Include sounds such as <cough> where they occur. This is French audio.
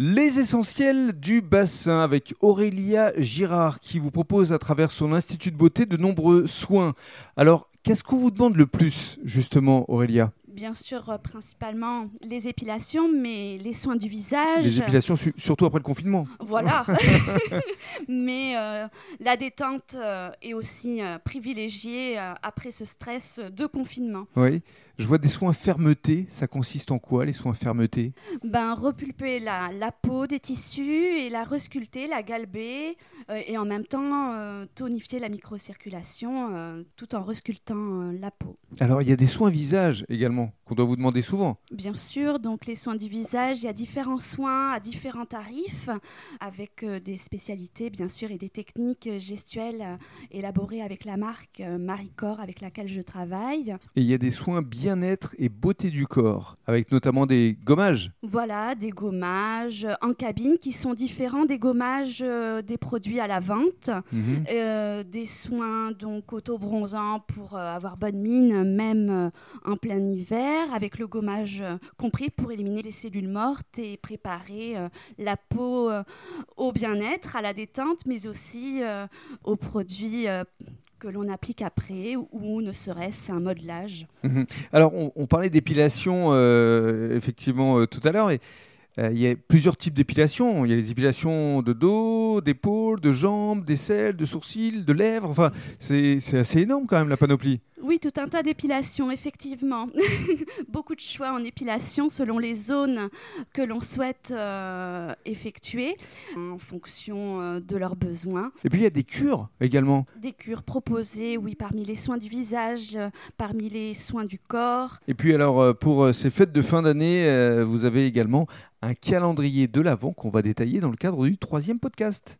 Les essentiels du bassin avec Aurélia Girard qui vous propose à travers son institut de beauté de nombreux soins. Alors, qu'est-ce qu'on vous demande le plus justement Aurélia? Bien sûr, euh, principalement les épilations, mais les soins du visage. Les épilations su- surtout après le confinement. Voilà. <laughs> <laughs> mais euh, la détente euh, est aussi privilégiée après ce stress de confinement. Oui. Je vois des soins fermeté. Ça consiste en quoi les soins fermeté Ben, repulper la, la peau des tissus et la resculpter, la galber, et en même temps tonifier la microcirculation tout en resculptant la peau. Alors il y a des soins visage également qu'on doit vous demander souvent. Bien sûr, donc les soins du visage, il y a différents soins à différents tarifs, avec euh, des spécialités bien sûr et des techniques euh, gestuelles euh, élaborées avec la marque euh, Maricor avec laquelle je travaille. Et il y a des soins bien-être et beauté du corps avec notamment des gommages. Voilà, des gommages en cabine qui sont différents des gommages des produits à la vente. Mhm. Euh, des soins donc auto-bronzants pour avoir bonne mine, même en plein hiver, avec le gommage euh, compris pour éliminer les cellules mortes et préparer euh, la peau euh, au bien-être, à la détente, mais aussi aux produits que l'on applique après ou ne serait-ce un modelage. Mhm. Alors, on, parlait d'épilation, effectivement, tout à l'heure. Et il y a plusieurs types d'épilation. Il y a les épilations de dos, d'épaules, de jambes, d'aisselles, de sourcils, de lèvres. Enfin, c'est assez énorme quand même, la panoplie. Oui, tout un tas d'épilations, effectivement. <laughs> Beaucoup de choix en épilation selon les zones que l'on souhaite euh, effectuer en fonction euh, de leurs besoins. Et puis, il y a des cures également. Des cures proposées, oui, parmi les soins du visage, euh, parmi les soins du corps. Et puis, alors, euh, pour ces fêtes de fin d'année, vous avez également un calendrier de l'Avent qu'on va détailler dans le cadre du troisième podcast.